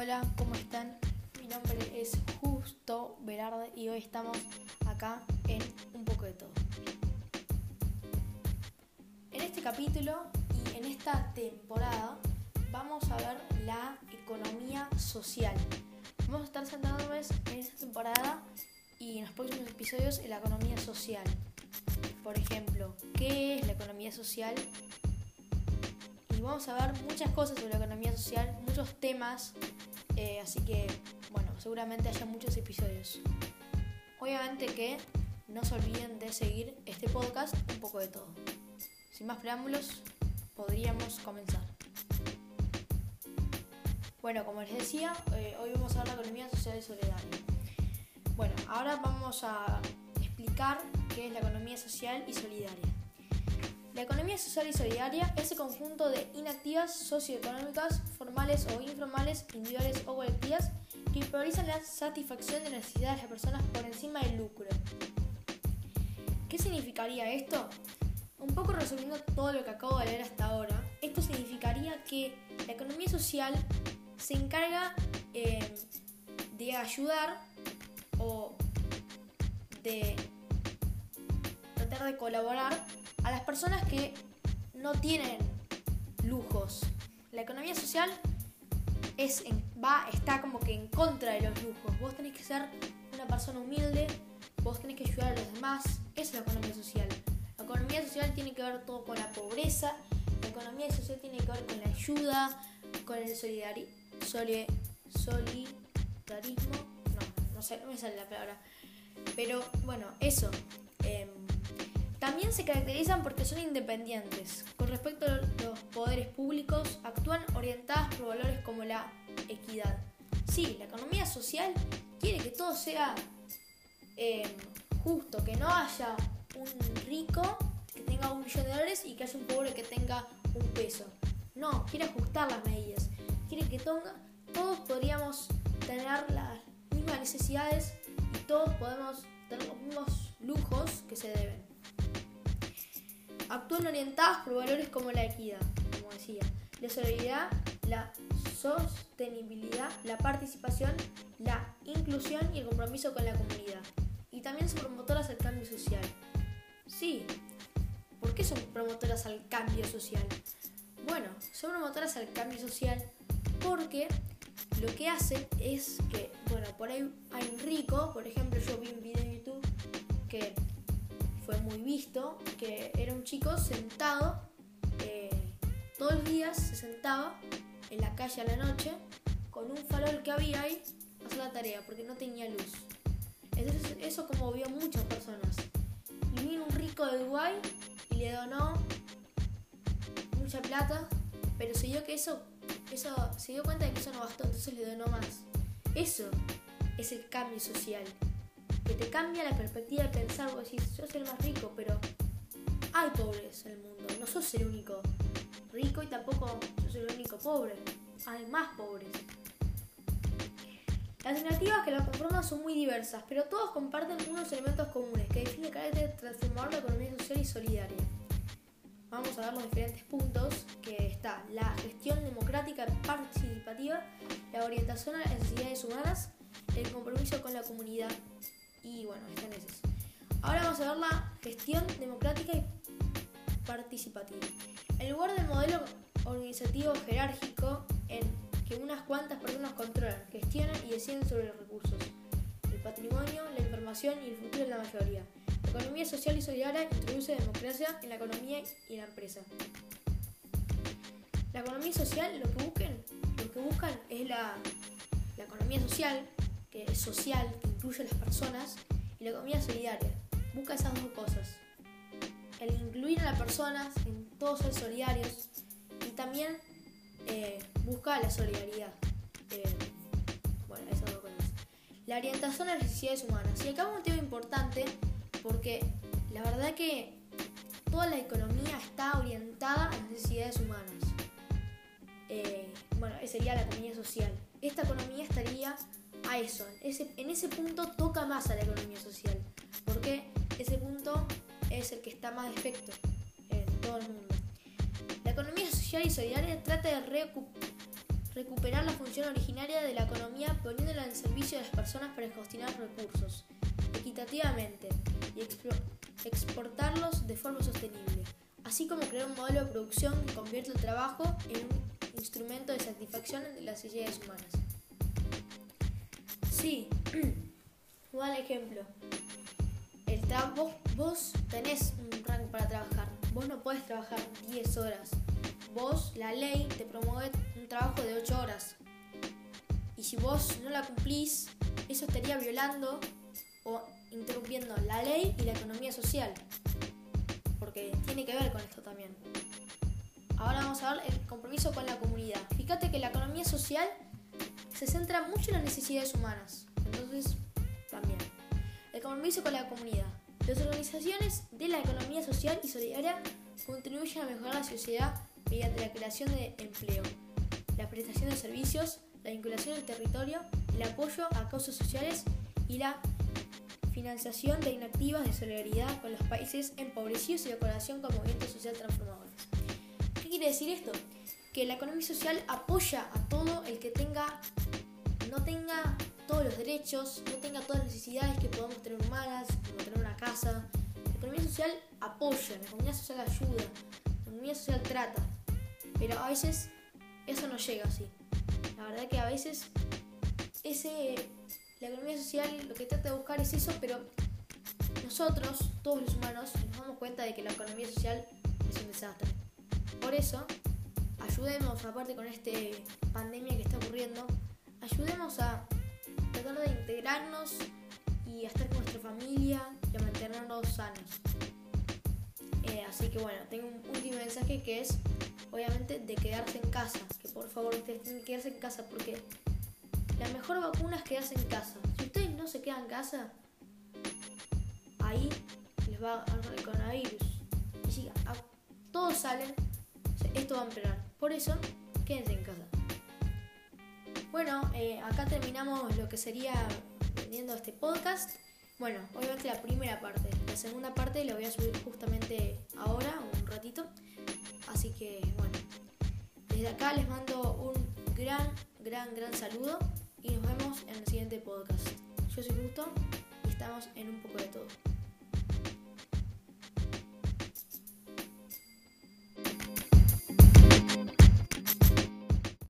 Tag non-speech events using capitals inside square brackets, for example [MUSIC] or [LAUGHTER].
Hola, ¿cómo están? Mi nombre es Justo Velarde y hoy estamos acá en Un poco de todo. En este capítulo y en esta temporada vamos a ver la economía social. Vamos a estar centrándonos en esta temporada y en los próximos episodios en la economía social. Por ejemplo, ¿qué es la economía social? Y vamos a ver muchas cosas sobre la economía social, muchos temas, eh, así que, bueno, seguramente haya muchos episodios. Obviamente que no se olviden de seguir este podcast un poco de todo. Sin más preámbulos, podríamos comenzar. Bueno, como les decía, eh, hoy vamos a ver la economía social y solidaria. Bueno, ahora vamos a explicar qué es la economía social y solidaria. La economía social y solidaria es el conjunto de inactivas socioeconómicas, formales o informales, individuales o colectivas, que priorizan la satisfacción de necesidades de las personas por encima del lucro. ¿Qué significaría esto? Un poco resumiendo todo lo que acabo de leer hasta ahora, esto significaría que la economía social se encarga eh, de ayudar o de tratar de colaborar personas que no tienen lujos. La economía social es va, está como que en contra de los lujos. Vos tenés que ser una persona humilde, vos tenés que ayudar a los demás. Es la economía social. La economía social tiene que ver todo con la pobreza, la economía social tiene que ver con la ayuda, con el solidarismo. solidarismo. No, no sé, no me sale la palabra. Pero bueno, eso. Em, también se caracterizan porque son independientes. Con respecto a los poderes públicos, actúan orientadas por valores como la equidad. Sí, la economía social quiere que todo sea em, justo, que no haya un rico que tenga un millón de dólares y que haya un pobre que tenga un peso. No, quiere ajustar las medidas. Quiere que todos podríamos tener las mismas necesidades y todos podemos tener los mismos lujos que se deben actúan orientadas por valores como la equidad, como decía, la solidaridad, la sostenibilidad, la participación, la inclusión y el compromiso con la comunidad. Y también son promotoras al cambio social. Sí, ¿por qué son promotoras al cambio social? Bueno, son promotoras al cambio social porque lo que hacen es que, bueno, por ahí hay un rico, por ejemplo, yo vi un video en YouTube que fue muy visto, que era un chico sentado, eh, todos los días se sentaba en la calle a la noche con un farol que había ahí a hacer la tarea porque no tenía luz. Entonces eso como vio muchas personas. Y vino un rico de Dubái y le donó mucha plata, pero se dio que eso, eso, se dio cuenta de que eso no bastó, entonces le donó más. Eso es el cambio social que te cambia la perspectiva de pensar, vos decís, yo soy el más rico, pero hay pobres en el mundo, no sos el único rico y tampoco yo soy el único pobre, hay más pobres. Las alternativas que la conforman son muy diversas, pero todos comparten unos elementos comunes que definen el carácter transformador de la economía social y solidaria. Vamos a ver los diferentes puntos que está la gestión democrática participativa, la orientación a las necesidades humanas, el compromiso con la comunidad y bueno, están esas. Ahora vamos a ver la gestión democrática y participativa. En lugar del modelo organizativo jerárquico en que unas cuantas personas controlan, gestionan y deciden sobre los recursos, el patrimonio, la información y el futuro de la mayoría. La economía social y solidaria introduce democracia en la economía y la empresa. La economía social lo que buscan, lo que buscan es la, la economía social, que es social, que incluye a las personas, y la economía solidaria. Busca esas dos cosas. El incluir a las personas en todos ser solidarios y también eh, busca la solidaridad. Eh, bueno, esas dos cosas. La orientación a las necesidades humanas. Y acá un tema importante porque la verdad que toda la economía está orientada a las necesidades humanas. Eh, bueno, sería la economía social. Esta economía estaría a eso. Ese, en ese punto toca más a la economía social, porque ese punto es el que está más defecto en todo el mundo. La economía social y solidaria trata de recuperar la función originaria de la economía poniéndola en servicio de las personas para gestionar recursos equitativamente y exportarlos de forma sostenible, así como crear un modelo de producción que convierta el trabajo en un instrumento de satisfacción de las necesidades humanas. Sí, [CLEARS THROAT] un ejemplo. El trabajo, vos tenés un rango para trabajar, vos no puedes trabajar 10 horas. Vos, la ley, te promueve un trabajo de 8 horas. Y si vos no la cumplís, eso estaría violando o interrumpiendo la ley y la economía social. Porque tiene que ver con esto también. Ahora vamos a ver el compromiso con la comunidad. Fíjate que la economía social se centra mucho en las necesidades humanas. Entonces, también. El compromiso con la comunidad. Las organizaciones de la economía social y solidaria contribuyen a mejorar la sociedad mediante la creación de empleo, la prestación de servicios, la vinculación del territorio, el apoyo a causas sociales y la financiación de inactivas de solidaridad con los países empobrecidos y la colaboración con movimientos sociales transformadores. ¿Qué quiere decir esto? Que la economía social apoya a todo el que tenga, no tenga todos los derechos, no tenga todas las necesidades que podamos tener humanas, como tener una casa. La economía social apoya, la economía social ayuda, la economía social trata. Pero a veces eso no llega así. La verdad que a veces ese la economía social lo que trata de buscar es eso, pero nosotros, todos los humanos, nos damos cuenta de que la economía social es un desastre. Por eso, ayudemos, aparte con esta pandemia que está ocurriendo, a tratar de integrarnos y a estar con nuestra familia y a mantenernos sanos. Eh, así que bueno, tengo un último mensaje que es, obviamente, de quedarse en casa. Que por favor ustedes tienen que quedarse en casa porque la mejor vacuna es quedarse en casa. Si ustedes no se quedan en casa, ahí les va a el coronavirus. Y si todos salen, esto va a empeorar. Por eso, quédense en casa. Bueno, eh, acá terminamos lo que sería vendiendo este podcast. Bueno, obviamente la primera parte. La segunda parte la voy a subir justamente ahora, un ratito. Así que, bueno, desde acá les mando un gran, gran, gran saludo y nos vemos en el siguiente podcast. Yo soy Justo y estamos en un poco de todo.